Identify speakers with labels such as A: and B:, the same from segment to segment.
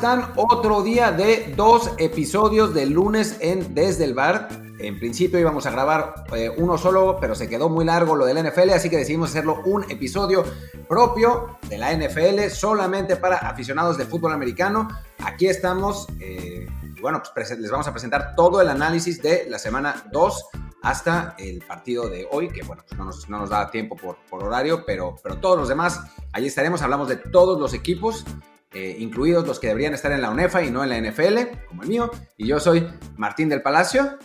A: están? Otro día de dos episodios del lunes en Desde el Bar. En principio íbamos a grabar eh, uno solo, pero se quedó muy largo lo del NFL, así que decidimos hacerlo un episodio propio de la NFL, solamente para aficionados de fútbol americano. Aquí estamos, eh, bueno, pues les vamos a presentar todo el análisis de la semana 2 hasta el partido de hoy, que bueno, pues no, nos, no nos da tiempo por, por horario, pero, pero todos los demás, ahí estaremos, hablamos de todos los equipos eh, incluidos los que deberían estar en la UNEFA y no en la NFL, como el mío. Y yo soy Martín del Palacio.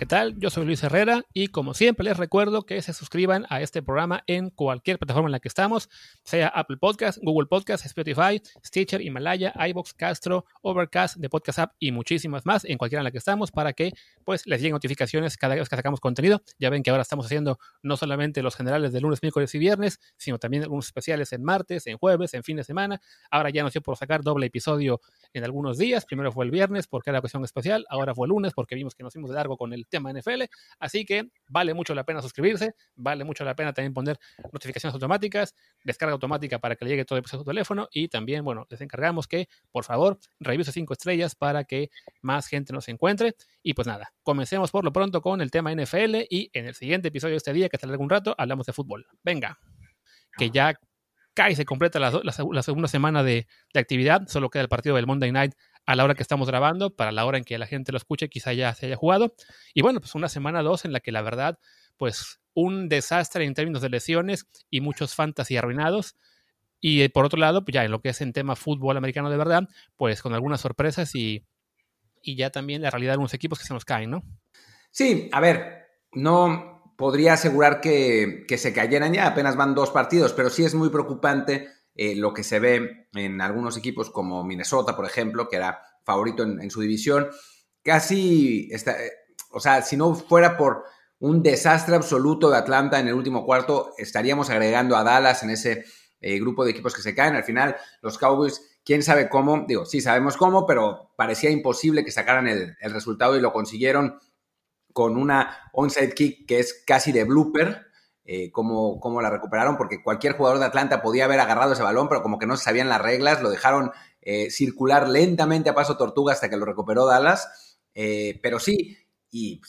B: ¿Qué tal? Yo soy Luis Herrera y como siempre les recuerdo que se suscriban a este programa en cualquier plataforma en la que estamos, sea Apple Podcast, Google Podcast, Spotify, Stitcher, Himalaya, iBox, Castro, Overcast, The Podcast App y muchísimas más en cualquiera en la que estamos para que pues les lleguen notificaciones cada vez que sacamos contenido. Ya ven que ahora estamos haciendo no solamente los generales de lunes, miércoles y viernes, sino también algunos especiales en martes, en jueves, en fin de semana. Ahora ya nos dio por sacar doble episodio en algunos días. Primero fue el viernes porque era ocasión especial, ahora fue el lunes porque vimos que nos fuimos de largo con el tema NFL. Así que vale mucho la pena suscribirse, vale mucho la pena también poner notificaciones automáticas, descarga automática para que le llegue todo el a su teléfono y también, bueno, les encargamos que, por favor, revise cinco estrellas para que más gente nos encuentre. Y pues nada, comencemos por lo pronto con el tema NFL y en el siguiente episodio de este día, que estará algún rato, hablamos de fútbol. Venga, que ya cae, se completa la, la, segunda semana de, de, actividad, solo queda el partido del Monday Night a la hora que estamos grabando, para la hora en que la gente lo escuche, quizá ya se haya jugado. Y bueno, pues una semana dos en la que la verdad, pues un desastre en términos de lesiones y muchos fantasy arruinados. Y por otro lado, pues ya en lo que es en tema fútbol americano de verdad, pues con algunas sorpresas y, y ya también la realidad de unos equipos que se nos caen, ¿no?
A: Sí, a ver, no podría asegurar que, que se cayeran ya, apenas van dos partidos, pero sí es muy preocupante eh, lo que se ve en algunos equipos como Minnesota, por ejemplo, que era favorito en, su división. Casi, está, eh, o sea, si no fuera por un desastre absoluto de Atlanta en el último cuarto, estaríamos agregando a Dallas en ese eh, grupo de equipos que se caen. Al final, los Cowboys, quién sabe cómo, digo, sí sabemos cómo, pero parecía imposible que sacaran el, resultado y lo consiguieron con una onside kick que es casi de blooper, eh, cómo, la recuperaron, porque cualquier jugador de Atlanta podía haber agarrado ese balón, pero como que no se sabían las reglas, lo dejaron eh, circular lentamente a paso tortuga hasta que lo recuperó Dallas. Eh, pero sí, y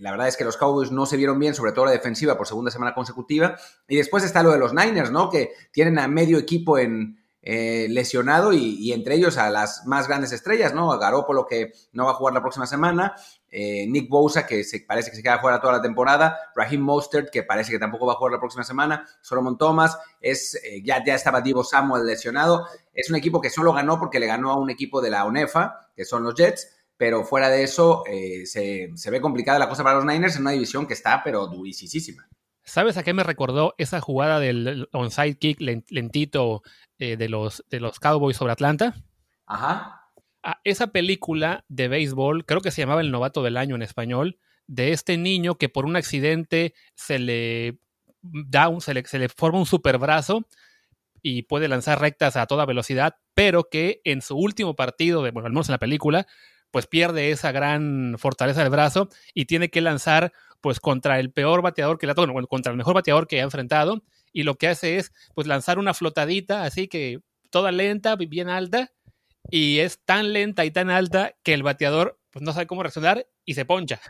A: la verdad es que los Cowboys no se vieron bien, sobre todo la defensiva, por segunda semana consecutiva. Y después está lo de los Niners, ¿no? Que tienen a medio equipo en, lesionado y, entre ellos a las más grandes estrellas, ¿no? A Garoppolo que no va a jugar la próxima semana, eh, Nick Bosa que se, parece que se queda fuera toda la temporada, Raheem Mostert que parece que tampoco va a jugar la próxima semana, Solomon Thomas, es, eh, ya, ya estaba Divo Samuel lesionado, es un equipo que solo ganó porque le ganó a un equipo de la UNEFA, que son los Jets, pero fuera de eso se, se ve complicada la cosa para los Niners en una división que está pero durísima.
B: ¿Sabes a qué me recordó esa jugada del onside kick lentito eh, de, los, de los Cowboys sobre Atlanta?
A: Ajá.
B: Esa película de béisbol, creo que se llamaba El Novato del Año en español, de este niño que por un accidente se le da un, se le, se le forma un superbrazo y puede lanzar rectas a toda velocidad, pero que en su último partido, de, bueno, al menos en la película, pues pierde esa gran fortaleza del brazo y tiene que lanzar pues contra el peor bateador que le ha contra el mejor bateador que ha enfrentado, y lo que hace es pues lanzar una flotadita así que toda lenta, bien alta, y es tan lenta y tan alta que el bateador pues no sabe cómo reaccionar y se poncha.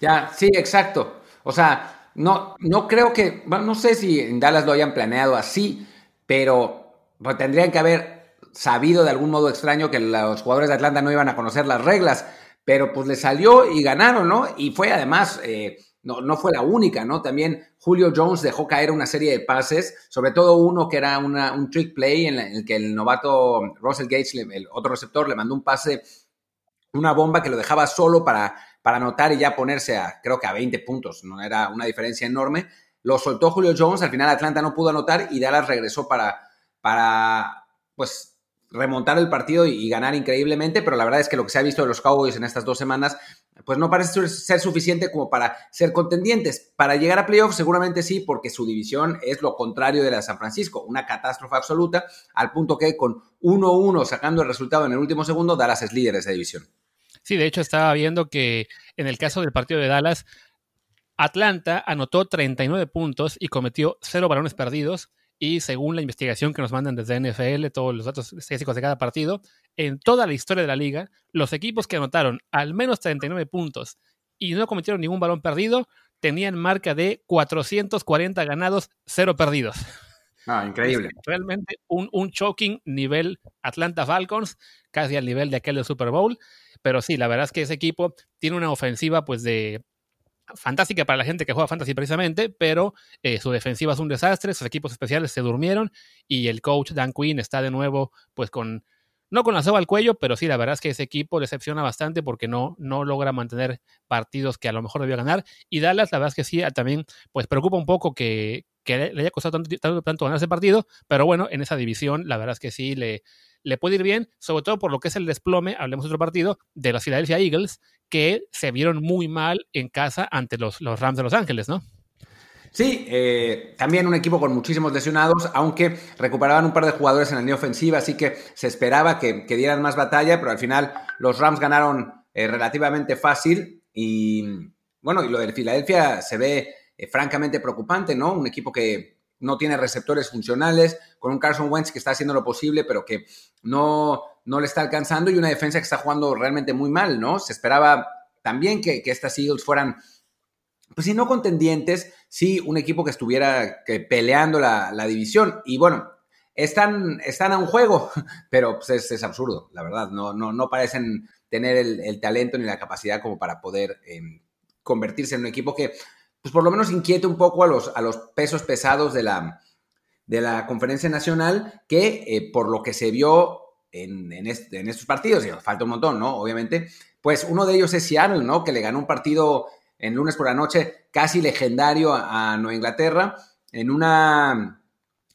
A: Ya, sí, exacto. O sea, no, no creo que, bueno, no sé si en Dallas lo hayan planeado así, pero pues, tendrían que haber sabido de algún modo extraño que los jugadores de Atlanta no iban a conocer las reglas pero pues le salió y ganaron, ¿no? Y fue además, eh, no, no, fue la única, ¿no? También Julio Jones dejó caer una serie de pases, sobre todo uno que era un trick play en, el que el novato Russell Gates, el otro receptor, le mandó un pase, una bomba que lo dejaba solo para, para anotar y ya ponerse a, creo que a 20 puntos, no era una diferencia enorme. Lo soltó Julio Jones, al final Atlanta no pudo anotar y Dallas regresó para, para pues remontar el partido y, ganar increíblemente, pero la verdad es que lo que se ha visto de los Cowboys en estas dos semanas, pues no parece ser suficiente como para ser contendientes. Para llegar a playoffs seguramente sí, porque su división es lo contrario de la de San Francisco, una catástrofe absoluta, al punto que con 1-1 sacando el resultado en el último segundo, Dallas es líder de esa división.
B: Sí, de hecho estaba viendo que en el caso del partido de Dallas, Atlanta anotó 39 puntos y cometió cero balones perdidos y según la investigación que nos mandan desde NFL, todos los datos estadísticos de cada partido, en toda la historia de la liga, los equipos que anotaron al menos 39 puntos y no cometieron ningún balón perdido tenían marca de 440 ganados, 0 perdidos.
A: Ah, increíble.
B: Realmente un, un choking nivel Atlanta Falcons, casi al nivel de aquel del Super Bowl. Pero sí, la verdad es que ese equipo tiene una ofensiva pues de fantástica para la gente que juega fantasy precisamente, pero eh, su defensiva es un desastre, sus equipos especiales se durmieron y el coach Dan Quinn está de nuevo pues con no con la soga al cuello, pero sí, la verdad es que ese equipo decepciona bastante porque no, no logra mantener partidos que a lo mejor debió ganar. Y Dallas, la verdad es que sí, también pues preocupa un poco que, le haya costado tanto, tanto, ganar ese partido, pero bueno, en esa división la verdad es que sí le, le puede ir bien, sobre todo por lo que es el desplome, hablemos de otro partido, de los Philadelphia Eagles, que se vieron muy mal en casa ante los, los Rams de Los Ángeles, ¿no?
A: Sí, eh, también un equipo con muchísimos lesionados, aunque recuperaban un par de jugadores en la línea ofensiva, así que se esperaba que, dieran más batalla, pero al final los Rams ganaron eh, relativamente fácil y bueno, y lo de Filadelfia se ve eh, francamente preocupante, ¿no? Un equipo que no tiene receptores funcionales, con un Carson Wentz que está haciendo lo posible, pero que no, no le está alcanzando, y una defensa que está jugando realmente muy mal, ¿no? Se esperaba también que, que estas Eagles fueran, pues si no contendientes, sí un equipo que estuviera peleando la, división. Y bueno, están, están a un juego, pero pues es, absurdo, la verdad. No, no, no parecen tener el, talento ni la capacidad como para poder em, convertirse en un equipo que pues por lo menos inquiete un poco a los, a los pesos pesados de la, de la conferencia nacional, que eh, por lo que se vio en, estos partidos, y falta un montón, ¿no? Obviamente, pues uno de ellos es Seattle, ¿no? Que le ganó un partido en lunes por la noche casi legendario a, Nueva Inglaterra, en una,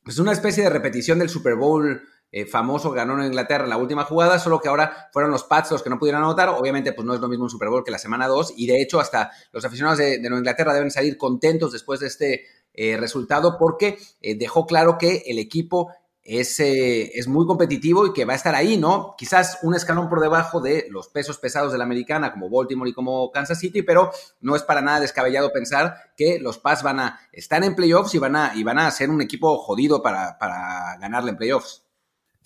A: pues una especie de repetición del Super Bowl eh, famoso que ganó en Inglaterra en la última jugada, solo que ahora fueron los Pats los que no pudieron anotar. Obviamente, pues no es lo mismo un Super Bowl que la semana 2, y de hecho, hasta los aficionados de, Nueva Inglaterra deben salir contentos después de este eh, resultado, porque eh, dejó claro que el equipo es, es, muy competitivo y que va a estar ahí, ¿no? Quizás un escalón por debajo de los pesos pesados de la americana, como Baltimore y como Kansas City, pero no es para nada descabellado pensar que los Pats van a estar en playoffs y van a, y van a ser un equipo jodido para, para ganarle en playoffs.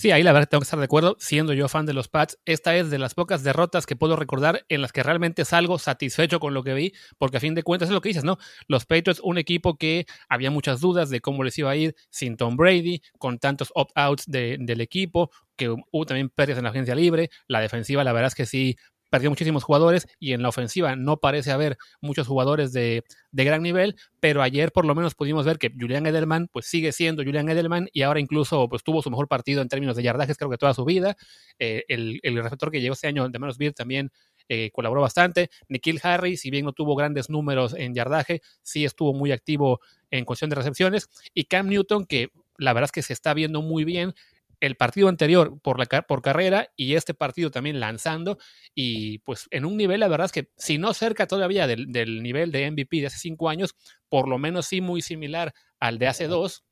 B: Sí, ahí la verdad tengo que estar de acuerdo, siendo yo fan de los Pats. Esta es de las pocas derrotas que puedo recordar en las que realmente salgo satisfecho con lo que vi, porque a fin de cuentas es lo que dices, ¿no? Los Patriots, un equipo que había muchas dudas de cómo les iba a ir sin Tom Brady, con tantos opt-outs del equipo, que hubo también pérdidas en la agencia libre. La defensiva, la verdad es que sí perdió muchísimos jugadores y en la ofensiva no parece haber muchos jugadores de, gran nivel, pero ayer por lo menos pudimos ver que Julian Edelman pues sigue siendo Julian Edelman y ahora incluso pues tuvo su mejor partido en términos de yardajes creo que toda su vida. Eh, el, receptor que llegó este año de menos Beard también eh, colaboró bastante. Nikhil Harry, si bien no tuvo grandes números en yardaje, sí estuvo muy activo en cuestión de recepciones. Y Cam Newton, que la verdad es que se está viendo muy bien el partido anterior por, la, por carrera y este partido también lanzando. Y pues en un nivel, la verdad es que si no cerca todavía del, nivel de MVP de hace cinco años, por lo menos sí muy similar al de hace dos,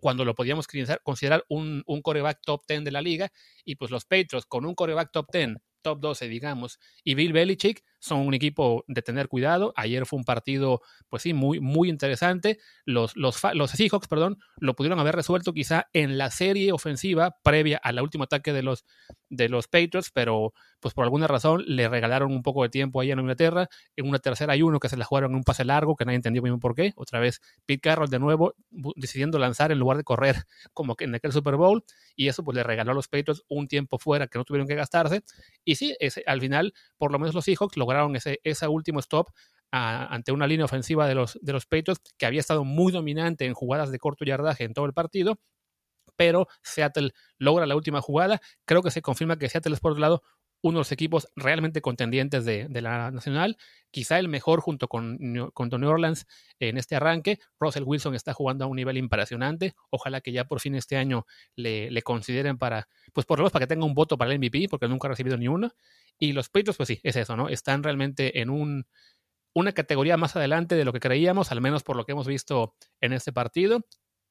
B: cuando lo podíamos considerar un, un coreback top 10 de la liga. Y pues los Patriots con un coreback top 10 top 12, digamos, y Bill Belichick son un equipo de tener cuidado. Ayer fue un partido, pues sí, muy, muy interesante. Los, los, los Seahawks, perdón, lo pudieron haber resuelto quizá en la serie ofensiva previa al último ataque de los, de los Patriots, pero pues por alguna razón le regalaron un poco de tiempo ahí en Inglaterra. En una tercera hay uno que se la jugaron en un pase largo, que nadie entendió bien por qué. Otra vez Pete Carroll de nuevo decidiendo lanzar en lugar de correr como que en aquel Super Bowl. Y eso pues le regaló a los Patriots un tiempo fuera que no tuvieron que gastarse. Y sí, ese, al final, por lo menos los Seahawks lograron ese, ese último stop ante una línea ofensiva de los, de los Patriots que había estado muy dominante en jugadas de corto yardaje en todo el partido. Pero Seattle logra la última jugada. Creo que se confirma que Seattle es por otro lado uno de los equipos realmente contendientes de, la Nacional, quizá el mejor junto con, con New Orleans en este arranque. Russell Wilson está jugando a un nivel impresionante. Ojalá que ya por fin este año le, le consideren para, pues por lo menos para que tenga un voto para el MVP, porque nunca ha recibido ni uno. Y los Patriots, pues sí, es eso, ¿no? Están realmente en un, una categoría más adelante de lo que creíamos, al menos por lo que hemos visto en este partido.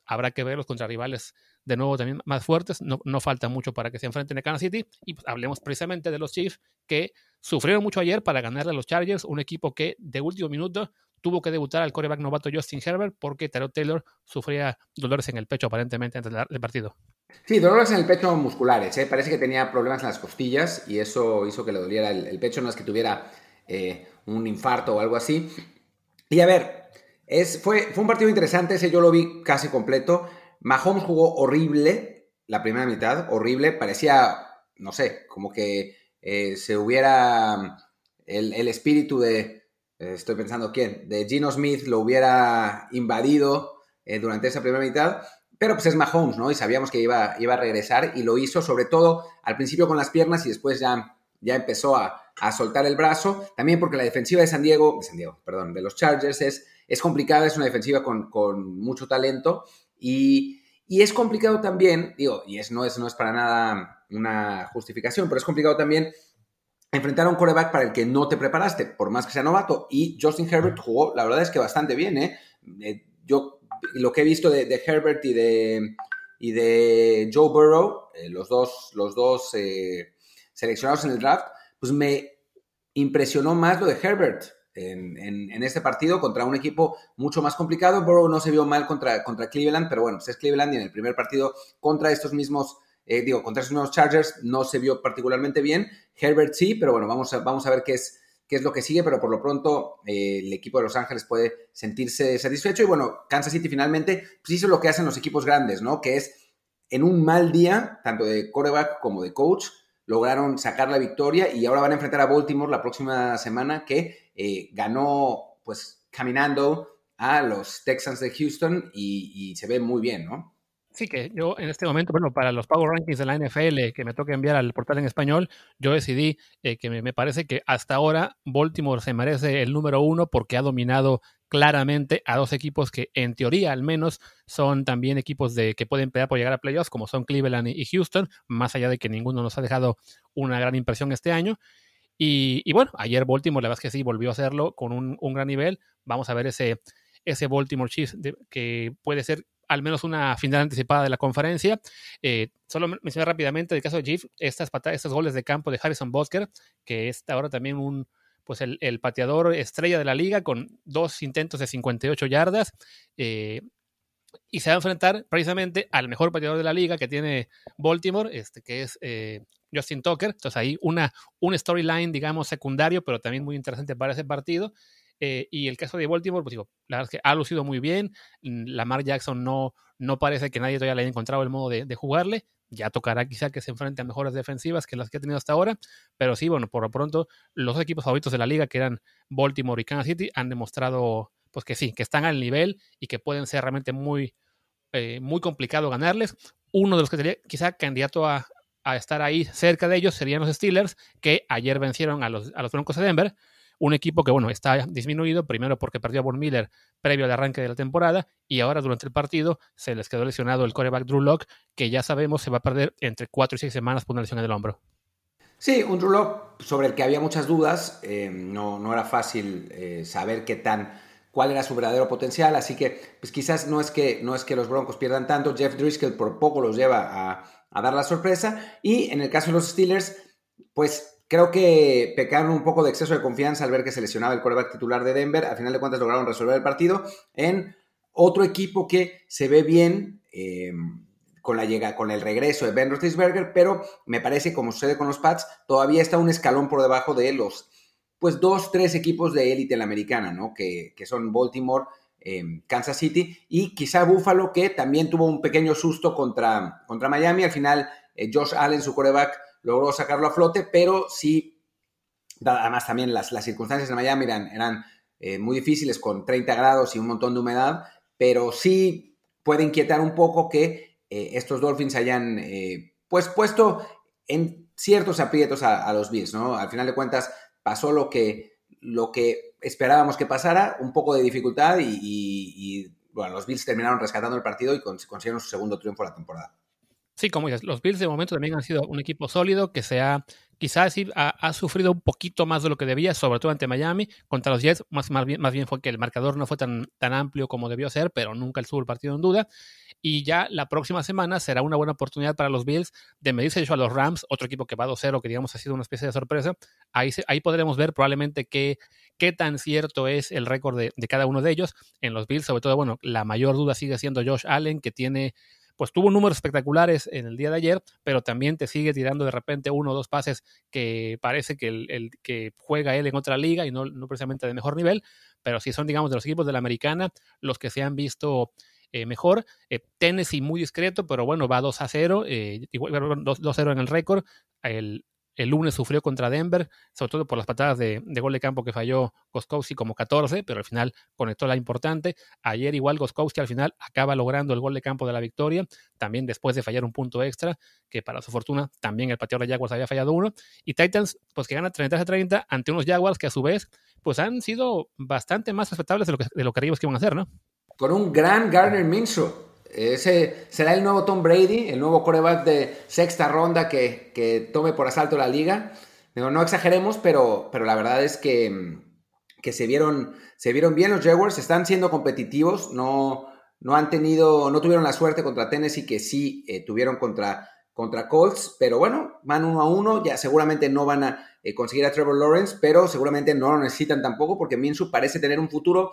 B: Habrá que verlos contra rivales de nuevo también más fuertes. No, no falta mucho para que se enfrenten a Kansas City. Y pues, hablemos precisamente de los Chiefs que sufrieron mucho ayer para ganarle a los Chargers, un equipo que de último minuto tuvo que debutar al coreback novato Justin Herbert porque Tyrod Taylor sufría dolores en el pecho aparentemente antes del partido.
A: Sí, dolores en el pecho musculares. ¿eh? Parece que tenía problemas en las costillas y eso hizo que le doliera el, pecho, no es que tuviera eh, un infarto o algo así. Y a ver, es, fue, un partido interesante, ese yo lo vi casi completo. Mahomes jugó horrible la primera mitad, horrible, parecía, no sé, como que eh, se hubiera el, espíritu de, estoy pensando quién, de Gino Smith lo hubiera invadido durante esa primera mitad pero pues es Mahomes, ¿no? Y sabíamos que iba, a regresar y lo hizo sobre todo al principio con las piernas y después ya, ya empezó a, soltar el brazo. También porque la defensiva de San Diego, de San Diego, perdón, de los Chargers es, es complicada, es una defensiva con, mucho talento y, es complicado también, digo, y es, no, es, no es para nada una justificación, pero es complicado también enfrentar a un coreback para el que no te preparaste, por más que sea novato. Y Justin Herbert jugó, la verdad es que bastante bien, ¿eh? eh yo lo que he visto de, Herbert y de, y de Joe Burrow, eh, los dos, los dos eh, seleccionados en el draft, pues me impresionó más lo de Herbert en, este partido contra un equipo mucho más complicado. Burrow no se vio mal contra, contra Cleveland, pero bueno, pues es Cleveland y en el primer partido contra estos mismos, eh, digo, contra estos mismos Chargers no se vio particularmente bien. Herbert sí, pero bueno, vamos a, vamos a ver qué es qué es lo que sigue, pero por lo pronto eh, el equipo de Los Ángeles puede sentirse satisfecho. Y bueno, Kansas City finalmente pues hizo lo que hacen los equipos grandes, ¿no? Que es en un mal día, tanto de quarterback como de coach, lograron sacar la victoria y ahora van a enfrentar a Baltimore la próxima semana que eh, ganó pues caminando a los Texans de Houston y se ve muy bien, ¿no?
B: Sí, que yo en este momento, bueno, para los Power Rankings de la NFL que me toca enviar al portal en español, yo decidí eh, que me, parece que hasta ahora Baltimore se merece el número uno porque ha dominado claramente a dos equipos que en teoría al menos son también equipos de que pueden pelear por llegar a playoffs, como son Cleveland y Houston, más allá de que ninguno nos ha dejado una gran impresión este año. Y, bueno, ayer Baltimore, la verdad es que sí, volvió a hacerlo con un, gran nivel. Vamos a ver ese, ese Baltimore Chiefs que puede ser al menos una final anticipada de la conferencia. Eh, solo mencionar rápidamente el caso de Jeff, estas estos goles de campo de Harrison Bosker, que es ahora también un pues el, pateador estrella de la liga con dos intentos de 58 yardas. Eh, y se va a enfrentar precisamente al mejor pateador de la liga que tiene Baltimore, este, que es eh, Justin Tucker. Entonces ahí una, un storyline, digamos, secundario, pero también muy interesante para ese partido. Eh, y el caso de Baltimore, pues digo, la verdad es que ha lucido muy bien. Lamar Jackson no, no parece que nadie todavía le haya encontrado el modo de, jugarle. Ya tocará quizá que se enfrente a mejores defensivas que las que ha tenido hasta ahora. Pero sí, bueno, por lo pronto, los equipos favoritos de la liga, que eran Baltimore y Kansas City, han demostrado pues que sí, que están al nivel y que pueden ser realmente muy, eh, muy complicado ganarles. Uno de los que sería quizá candidato a, a, estar ahí cerca de ellos serían los Steelers, que ayer vencieron a los, a los Broncos de Denver. Un equipo que, bueno, está disminuido, primero porque perdió a Von Miller previo al arranque de la temporada y ahora durante el partido se les quedó lesionado el coreback Drew Locke, que ya sabemos se va a perder entre cuatro y seis semanas por una lesión en el hombro.
A: Sí, un Drew Locke sobre el que había muchas dudas, eh, no, no era fácil eh, saber qué tan cuál era su verdadero potencial, así que pues quizás no es que, no es que los Broncos pierdan tanto, Jeff Driscoll por poco los lleva a, a dar la sorpresa. Y en el caso de los Steelers, pues Creo que pecaron un poco de exceso de confianza al ver que se lesionaba el coreback titular de Denver. Al final de cuentas lograron resolver el partido en otro equipo que se ve bien eh, con, la llega, con el regreso de Ben Roethlisberger, pero me parece, como sucede con los Pats, todavía está un escalón por debajo de los pues dos, tres equipos de élite en la americana, ¿no? Que, son Baltimore, eh, Kansas City y quizá Buffalo, que también tuvo un pequeño susto contra, contra Miami. Al final, eh, Josh Allen, su coreback, logró sacarlo a flote, pero sí, además también las, las circunstancias en Miami eran, eh, muy difíciles con 30 grados y un montón de humedad, pero sí puede inquietar un poco que eh, estos Dolphins hayan eh, pues puesto en ciertos aprietos a, los Bills, ¿no? Al final de cuentas pasó lo que, lo que esperábamos que pasara, un poco de dificultad y, bueno, los Bills terminaron rescatando el partido y consiguieron su segundo triunfo de la temporada.
B: Sí, como dices, los Bills de momento también han sido un equipo sólido que se ha quizás sí ha, sufrido un poquito más de lo que debía, sobre todo ante Miami. Contra los Jets, más, más, bien, más bien fue que el marcador no fue tan, tan amplio como debió ser, pero nunca estuvo el partido en duda. Y ya la próxima semana será una buena oportunidad para los Bills de medirse a los Rams, otro equipo que va 2-0, que digamos ha sido una especie de sorpresa. Ahí, ahí podremos ver probablemente qué, qué tan cierto es el récord de, de cada uno de ellos. En los Bills, sobre todo, bueno, la mayor duda sigue siendo Josh Allen, que tiene pues tuvo números espectaculares en el día de ayer, pero también te sigue tirando de repente uno o dos pases que parece que el, que juega él en otra liga y no, precisamente de mejor nivel, pero sí son, digamos, de los equipos de la americana los que se han visto eh, mejor. Eh, Tennessee muy discreto, pero bueno, va 2 a 0, eh, 2-0 en el récord. El lunes sufrió contra Denver, sobre todo por las patadas de, gol de campo que falló Goskowski como 14, pero al final conectó la importante. Ayer igual Goskowski al final acaba logrando el gol de campo de la victoria, también después de fallar un punto extra, que para su fortuna también el pateador de Jaguars había fallado uno. Y Titans, pues que gana 30 a 30 ante unos Jaguars que a su vez, pues han sido bastante más respetables de lo que, de lo que creíamos que iban a hacer, ¿no?
A: Con un gran Gardner Minshew ese será el nuevo Tom Brady, el nuevo coreback de sexta ronda que, tome por asalto la liga. no exageremos, pero, pero la verdad es que, que se, vieron, se vieron bien los Jaguars, están siendo competitivos, no, no han tenido, no tuvieron la suerte contra Tennessee que sí eh, tuvieron contra, contra Colts, pero bueno, van uno a uno, ya seguramente no van a eh, conseguir a Trevor Lawrence, pero seguramente no lo necesitan tampoco porque Minshew parece tener un futuro,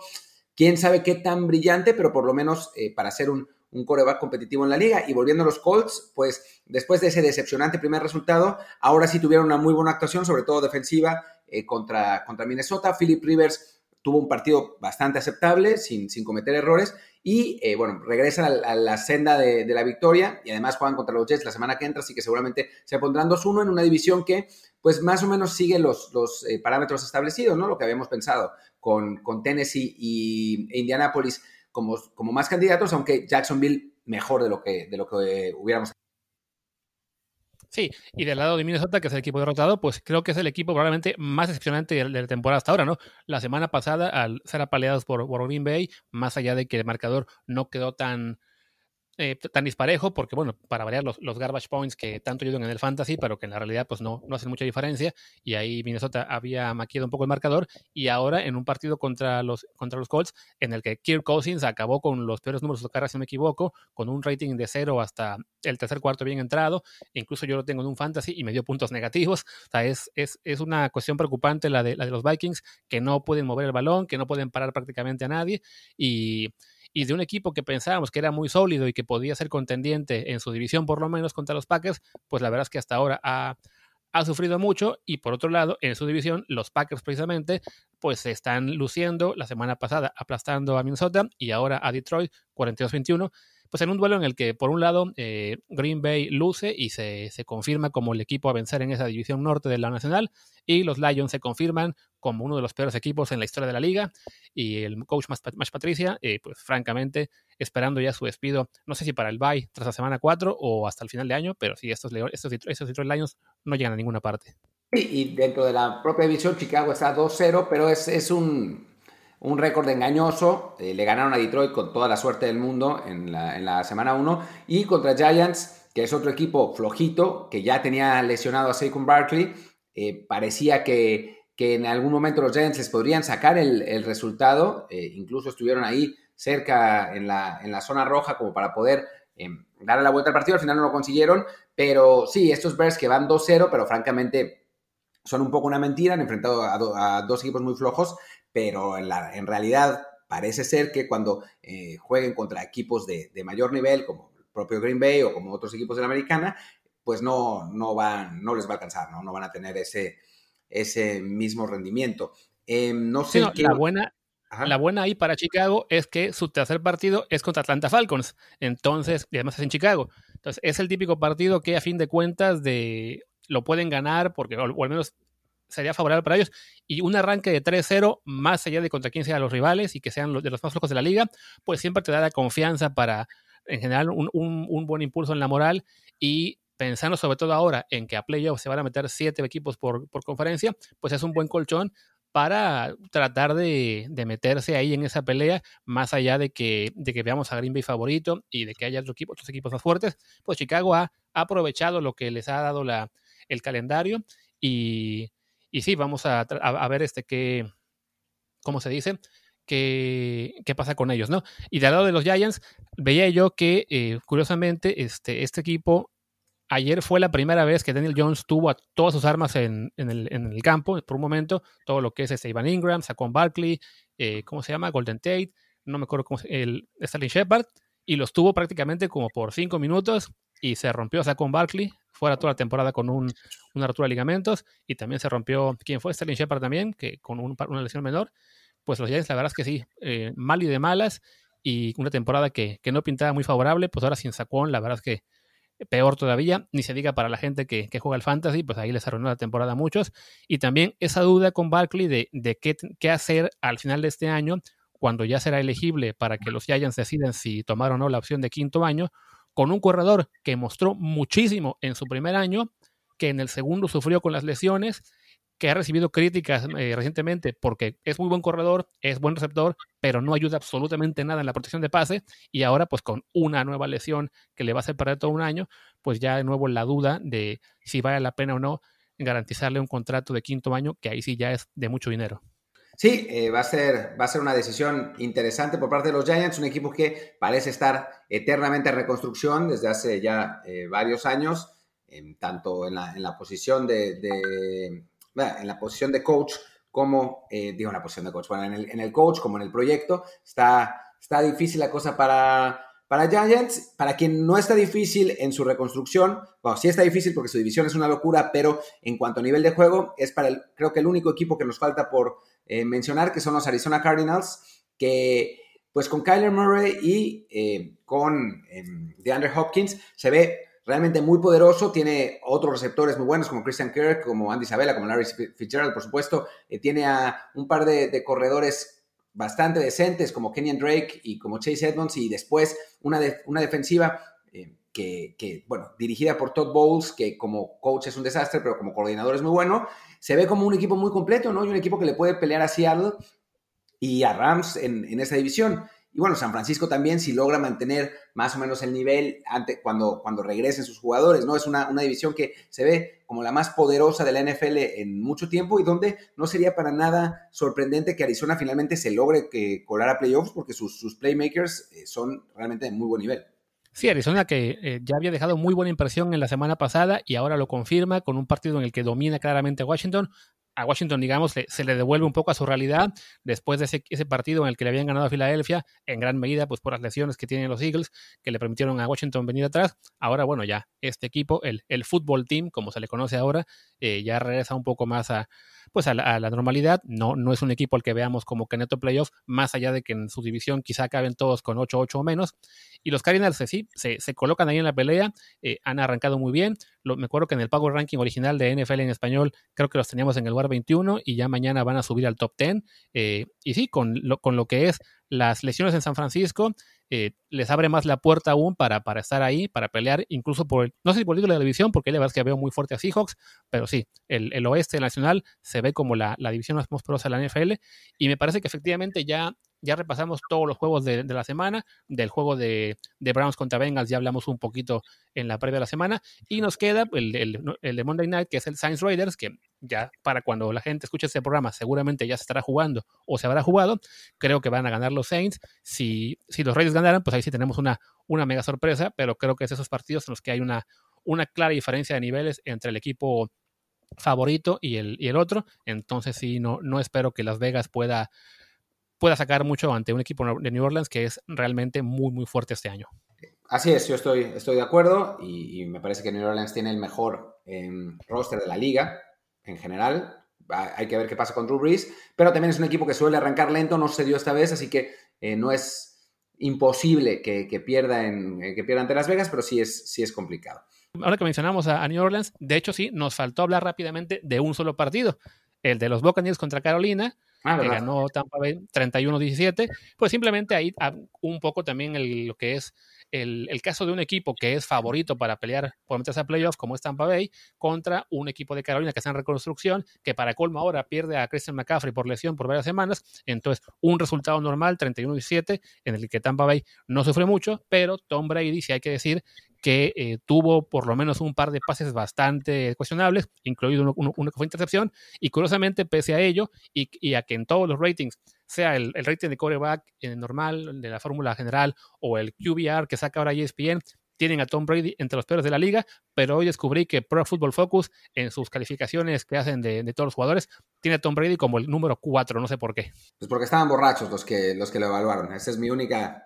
A: quién sabe qué tan brillante, pero por lo menos eh, para ser un, un coreback competitivo en la liga. Y volviendo a los Colts, pues después de ese decepcionante primer resultado, ahora sí tuvieron una muy buena actuación, sobre todo defensiva, eh, contra, contra Minnesota. Philip Rivers tuvo un partido bastante aceptable, sin, sin cometer errores, y eh, bueno, regresan a, la senda de, la victoria, y además juegan contra los Jets la semana que entra, así que seguramente se pondrán 2-1 en una división que pues más o menos sigue los, los parámetros establecidos, ¿no? Lo que habíamos pensado con, Tennessee y Indianapolis como, más candidatos, aunque Jacksonville mejor de lo que, hubiéramos.
B: Sí, y del lado de Minnesota, que es el equipo derrotado, pues creo que es el equipo probablemente más decepcionante de la temporada hasta ahora, ¿no? La semana pasada, al ser apaleados por, por Bay, más allá de que el marcador no quedó tan, eh, tan disparejo, porque bueno, para variar los, los, garbage points que tanto ayudan en el fantasy, pero que en la realidad pues no, no hacen mucha diferencia, y ahí Minnesota había maquillado un poco el marcador, y ahora en un partido contra los, contra los Colts, en el que Kirk Cousins acabó con los peores números de carrera, si no me equivoco, con un rating de cero hasta el tercer cuarto bien entrado, incluso yo lo tengo en un fantasy y me dio puntos negativos, o sea, es, es, es una cuestión preocupante la de, la de los Vikings, que no pueden mover el balón, que no pueden parar prácticamente a nadie, y y de un equipo que pensábamos que era muy sólido y que podía ser contendiente en su división por lo menos contra los Packers, pues la verdad es que hasta ahora ha, sufrido mucho. Y por otro lado, en su división, los Packers precisamente, pues se están luciendo la semana pasada aplastando a Minnesota y ahora a Detroit 42-21 pues en un duelo en el que por un lado eh, Green Bay luce y se, confirma como el equipo a vencer en esa división norte de la nacional y los Lions se confirman como uno de los peores equipos en la historia de la liga y el coach más, Patricia, eh, pues francamente esperando ya su despido, no sé si para el bye tras la semana 4 o hasta el final de año, pero sí, estos, estos, estos Detroit Lions no llegan a ninguna parte.
A: y dentro de la propia división Chicago está 2-0, pero es, es un un récord engañoso. Eh, le ganaron a Detroit con toda la suerte del mundo en la, semana 1. Y contra Giants, que es otro equipo flojito, que ya tenía lesionado a Saquon Barkley. Eh, parecía que, en algún momento los Giants les podrían sacar el, resultado. Eh, incluso estuvieron ahí cerca en la, en la zona roja como para poder darle la vuelta al partido. Al final no lo consiguieron. Pero sí, estos Bears que van 2-0, pero francamente son un poco una mentira. Han enfrentado a dos equipos muy flojos pero en, la, en realidad parece ser que cuando eh, jueguen contra equipos de, mayor nivel, como el propio Green Bay o como otros equipos de la americana, pues no, no, van, no les va a alcanzar, ¿no? no van a tener ese, ese mismo rendimiento. Em, no sé
B: la, buena, la buena ahí para Chicago es que su tercer partido es contra Atlanta Falcons, entonces, y además es en Chicago. Entonces, es el típico partido que a fin de cuentas de, lo pueden ganar, porque, o al menos sería favorable para ellos. Y un arranque de 3-0, más allá de contra quién sean los rivales y que sean los, de los más flojos de la liga, pues siempre te da la confianza para, en general, un, buen impulso en la moral y pensando sobre todo ahora en que a playoffs se van a meter siete equipos por, conferencia, pues es un buen colchón para tratar de, meterse ahí en esa pelea, más allá de que, de que veamos a Green Bay favorito y de que haya otro equipo, otros equipos más fuertes, pues Chicago ha, aprovechado lo que les ha dado la, el calendario Y, y sí, vamos a, a, ver este qué, ¿cómo se dice? Qué, qué, pasa con ellos, ¿no? Y del lado de los Giants, veía yo que, eh, curiosamente, este, este equipo ayer fue la primera vez que Daniel Jones tuvo a todas sus armas en, en, el, en el, campo por un momento, todo lo que es este Ivan Ingram, Saquon Barkley, eh, ¿cómo se llama? Golden Tate, no me acuerdo cómo se el Sterling Shepard, y los tuvo prácticamente como por cinco minutos y se rompió Saquon Barkley, fuera toda la temporada con un, una rotura de ligamentos, y también se rompió, ¿quién fue? Sterling Shepard también, que con un, una lesión menor. Pues los Giants, la verdad es que sí, eh, mal y de malas, y una temporada que, que no pintaba muy favorable, pues ahora sin Saquon, la verdad es que peor todavía, ni se diga para la gente que, juega el fantasy, pues ahí les arruinó la temporada muchos. Y también esa duda con Barkley de, de qué, qué, hacer al final de este año, cuando ya será elegible para que los Giants decidan si tomar o no la opción de quinto año, con un corredor que mostró muchísimo en su primer año, que en el segundo sufrió con las lesiones que ha recibido críticas eh, recientemente porque es muy buen corredor, es buen receptor, pero no ayuda absolutamente nada en la protección de pase y ahora pues con una nueva lesión que le va a hacer perder todo un año, pues ya de nuevo la duda de si vale la pena o no garantizarle un contrato de quinto año, que ahí sí ya es de mucho dinero.
A: Sí, eh, va, a ser, va a ser una decisión interesante por parte de los Giants, un equipo que parece estar eternamente en reconstrucción desde hace ya eh, varios años, tanto en la, en la posición de en la posición de coach como, eh, digo, en la posición de coach, bueno, en el, en el, coach como en el proyecto, está, está difícil la cosa para, para Giants. Para quien no está difícil en su reconstrucción, bueno, sí está difícil porque su división es una locura, pero en cuanto a nivel de juego, es para el, creo que el único equipo que nos falta por eh, mencionar, que son los Arizona Cardinals, que pues con Kyler Murray y eh, con em, DeAndre Hopkins se ve realmente muy poderoso, tiene otros receptores muy buenos como Christian Kirk, como Andy Isabella, como Larry Fitzgerald, por supuesto, eh, tiene a un par de, corredores bastante decentes como Kenyan Drake y como Chase Edmonds y después una, una defensiva eh, que, bueno, dirigida por Todd Bowles, que como coach es un desastre, pero como coordinador es muy bueno, se ve como un equipo muy completo, ¿no? Y un equipo que le puede pelear a Seattle y a Rams en, en esa división. Y bueno, San Francisco también, si logra mantener más o menos el nivel ante, cuando, cuando regresen sus jugadores, ¿no? Es una, división que se ve como la más poderosa de la NFL en mucho tiempo y donde no sería para nada sorprendente que Arizona finalmente se logre que colar a playoffs porque sus, playmakers eh, son realmente de muy buen nivel.
B: Sí, Arizona que eh, ya había dejado muy buena impresión en la semana pasada y ahora lo confirma con un partido en el que domina claramente a Washington, a Washington, digamos, se le devuelve un poco a su realidad después de ese, partido en el que le habían ganado a Filadelfia, en gran medida pues por las lesiones que tienen los Eagles, que le permitieron a Washington venir atrás. Ahora, bueno, ya este equipo, el, el fútbol team, como se le conoce ahora, eh, ya regresa un poco más a, pues a la, normalidad. No, no es un equipo al que veamos como que neto playoff, más allá de que en su división quizá acaben todos con 8-8 o menos. Y los Cardinals eh, sí, se, colocan ahí en la pelea, eh, han arrancado muy bien. me acuerdo que en el Power Ranking original de NFL en español, creo que los teníamos en el lugar 21 y ya mañana van a subir al top 10. Eh, y sí, con lo, con lo que es las lesiones en San Francisco, les abre más la puerta aún para, para estar ahí, para pelear, incluso por el, no sé si por el título de la división, porque la verdad es que veo muy fuerte a Seahawks, pero sí, el, oeste nacional se ve como la, división más poderosa de la NFL, y me parece que efectivamente ya ya repasamos todos los juegos de, la semana. Del juego de, Browns contra Bengals ya hablamos un poquito en la previa de la semana. Y nos queda el, de Monday Night, que es el Science Raiders, que ya para cuando la gente escuche este programa seguramente ya se estará jugando o se habrá jugado. Creo que van a ganar los Saints. Si, si los Raiders ganaran, pues ahí sí tenemos una, una mega sorpresa, pero creo que es esos partidos en los que hay una, una clara diferencia de niveles entre el equipo favorito y el, y el otro. Entonces sí, no, no espero que Las Vegas pueda pueda sacar mucho ante un equipo de New Orleans que es realmente muy, muy fuerte este año.
A: Así es, yo estoy, estoy de acuerdo y, me parece que New Orleans tiene el mejor em, roster de la liga en general. Hay que ver qué pasa con Drew Brees, pero también es un equipo que suele arrancar lento, no se dio esta vez, así que eh, no es imposible que, pierda en, eh, que pierda ante Las Vegas, pero sí es, sí es complicado.
B: Ahora que mencionamos a, a New Orleans, de hecho sí, nos faltó hablar rápidamente de un solo partido, el de los Buccaneers contra Carolina, ah, que ganó Tampa Bay 31-17, pues simplemente ahí ah, un poco también lo que es el, caso de un equipo que es favorito para pelear por meterse a playoffs, como es Tampa Bay, contra un equipo de Carolina que está en reconstrucción, que para colmo ahora pierde a Christian McCaffrey por lesión por varias semanas. Entonces, un resultado normal, 31-17, en el que Tampa Bay no sufre mucho, pero Tom Brady, si hay que decir, que eh, tuvo por lo menos un par de pases bastante cuestionables, incluido uno, que fue intercepción, y curiosamente, pese a ello, y, a que en todos los ratings, sea el, rating de quarterback normal, de la fórmula general, o el QBR que saca ahora ESPN, tienen a Tom Brady entre los peores de la liga, pero hoy descubrí que Pro Football Focus, en sus calificaciones que hacen de, todos los jugadores, tiene a Tom Brady como el número 4, no sé por qué.
A: Pues porque estaban borrachos los que, los que lo evaluaron. Esa es mi única,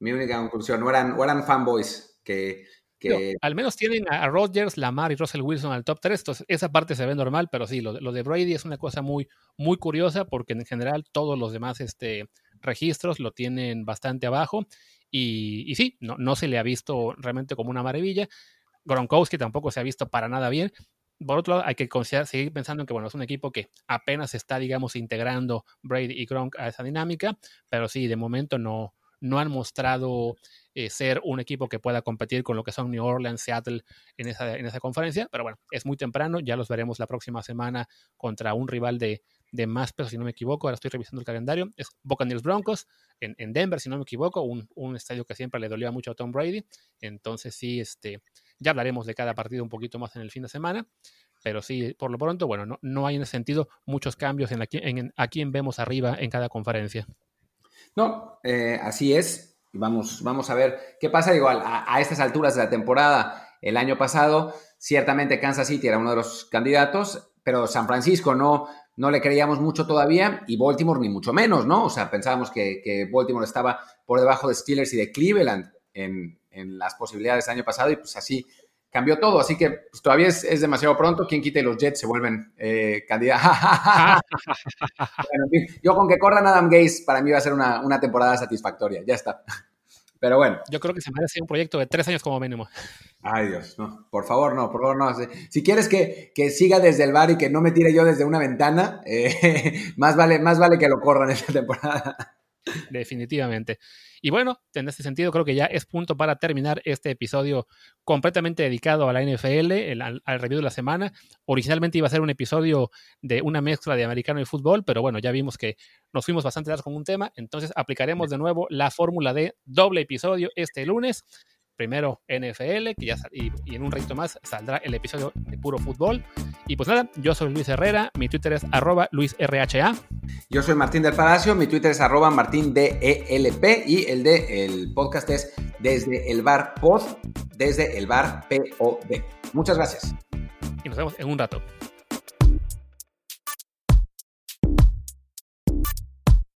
A: mi única conclusión. No eran, eran fanboys que... que...
B: al menos tienen a Rodgers, Lamar y Russell Wilson al top 3, entonces esa parte se ve normal, pero sí, lo, lo de Brady es una cosa muy, muy curiosa porque en general todos los demás este, registros lo tienen bastante abajo y, sí, no, no se le ha visto realmente como una maravilla. Gronkowski tampoco se ha visto para nada bien. Por otro lado, hay que seguir pensando en que bueno, es un equipo que apenas está, digamos, integrando Brady y Gronk a esa dinámica, pero sí, de momento no, no han mostrado eh, ser un equipo que pueda competir con lo que son New Orleans, Seattle en esa, en esa conferencia, pero bueno, es muy temprano, ya los veremos la próxima semana contra un rival de, de más peso, si no me equivoco. Ahora estoy revisando el calendario. Es Buccaneers Broncos en, en Denver, si no me equivoco, un, un, estadio que siempre le dolía mucho a Tom Brady. Entonces, sí, este, ya hablaremos de cada partido un poquito más en el fin de semana. Pero sí, por lo pronto, bueno, no, no hay en ese sentido muchos cambios en, en, a quién vemos arriba en cada conferencia.
A: No, eh, así es. Vamos, vamos a ver qué pasa. Igual, a, estas alturas de la temporada, el año pasado, ciertamente Kansas City era uno de los candidatos, pero San Francisco no, no le creíamos mucho todavía y Baltimore ni mucho menos, ¿no? O sea, pensábamos que, Baltimore estaba por debajo de Steelers y de Cleveland en, las posibilidades del año pasado y pues así cambió todo. Así que pues, todavía es, demasiado pronto. Quien quite los Jets se vuelven eh, candidatos. yo con que corran Adam Gaze para mí va a ser una, una temporada satisfactoria. Ya está. Pero bueno.
B: Yo creo que se merece un proyecto de tres años como mínimo.
A: Ay, Dios, no. Por favor, no, por favor, no. Si quieres que, siga desde el bar y que no me tire yo desde una ventana, eh, más, vale, más vale que lo corran esta temporada.
B: Definitivamente. Y bueno, en este sentido creo que ya es punto para terminar este episodio completamente dedicado a la NFL, al, review de la semana. Originalmente iba a ser un episodio de una mezcla de americano y fútbol, pero bueno, ya vimos que nos fuimos bastante largos con un tema, entonces aplicaremos de nuevo la fórmula de doble episodio este lunes primero NFL, que ya y, en un ratito más saldrá el episodio de puro fútbol. Y pues nada, yo soy Luis Herrera, mi Twitter es arroba LuisRHA.
A: Yo soy Martín del Palacio, mi Twitter es arroba MartínDELP y el de el podcast es desde el bar pod, desde el bar POD. Muchas gracias.
B: Y nos vemos en un rato.